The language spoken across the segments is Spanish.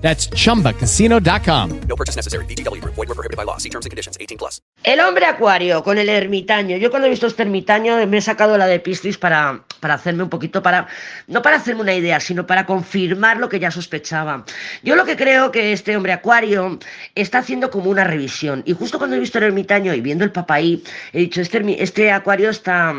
That's chumbacasino.com. No purchase necessary. VGW Group. Void were prohibited by law. See terms and conditions. 18 plus. El hombre acuario con el ermitaño. Yo cuando he visto este ermitaño me he sacado la de Piscis para, para hacerme un poquito, para no para hacerme una idea, sino para confirmar lo que ya sospechaba. Yo lo que creo que este hombre acuario está haciendo como una revisión. Y justo cuando he visto el ermitaño y viendo el papaí, he dicho, este, este acuario está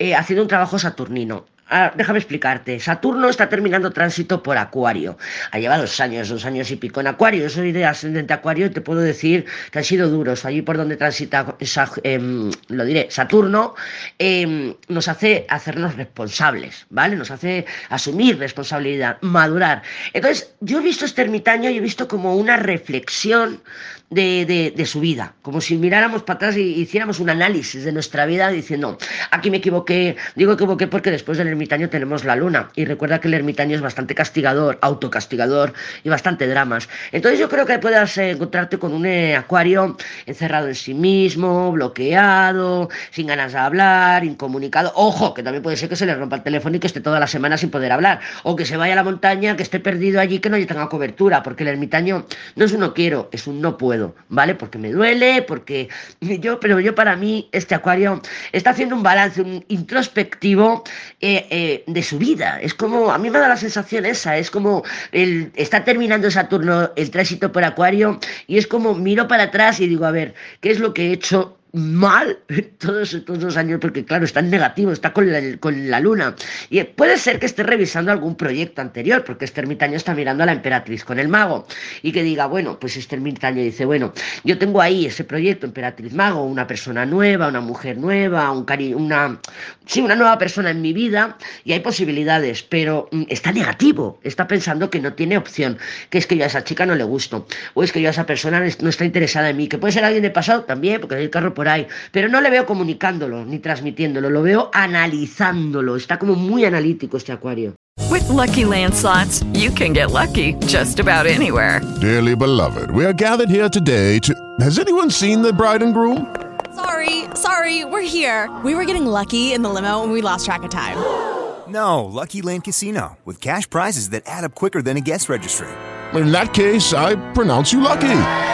eh, haciendo un trabajo saturnino. Ah, déjame explicarte. Saturno está terminando tránsito por Acuario. Ha llevado dos años, dos años y pico en Acuario. Yo soy de ascendente Acuario y te puedo decir que han sido duros. Allí por donde transita, em, lo diré, Saturno, em, nos hace hacernos responsables, ¿vale? Nos hace asumir responsabilidad, madurar. Entonces, yo he visto este ermitaño y he visto como una reflexión de, de- su vida, como si miráramos para atrás y hiciéramos un análisis de nuestra vida diciendo, aquí me equivoqué, digo equivoqué porque después del ermitaño tenemos la luna y recuerda que el ermitaño es bastante castigador, autocastigador y bastante dramas. Entonces yo creo que puedas eh, encontrarte con un eh, acuario encerrado en sí mismo, bloqueado, sin ganas de hablar, incomunicado. Ojo, que también puede ser que se le rompa el teléfono y que esté toda la semana sin poder hablar, o que se vaya a la montaña, que esté perdido allí, que no tenga cobertura, porque el ermitaño no es un no quiero, es un no puedo, ¿vale? Porque me duele, porque yo, pero yo para mí este acuario está haciendo un balance, un introspectivo eh, eh, de su vida. Es como, a mí me da la sensación esa, es como el, está terminando Saturno el tránsito por acuario y es como miro para atrás y digo, a ver, ¿qué es lo que he hecho? Mal todos estos dos años porque claro está en negativo está con la, con la luna. Y puede ser que esté revisando algún proyecto anterior porque este ermitaño está mirando a la emperatriz con el mago y que diga bueno pues este ermitaño dice bueno yo tengo ahí ese proyecto emperatriz mago una persona nueva una mujer nueva un cari una sí una nueva persona en mi vida y hay posibilidades pero mm, está negativo está pensando que no tiene opción que es que yo a esa chica no le gusto o es que yo a esa persona no está interesada en mí que puede ser alguien de pasado también porque el carro por ahí, pero no le veo comunicándolo ni transmitiéndolo, lo veo analizándolo, está como muy analítico este acuario. With Lucky Land slots, you can get lucky just about anywhere. Dearly beloved, we are gathered here today to. Has anyone seen the bride and groom? Sorry, sorry, we're here. We were getting lucky in the limo and we lost track of time. No, Lucky Land Casino, with cash prizes that add up quicker than a guest registry. In that case, I pronounce you lucky.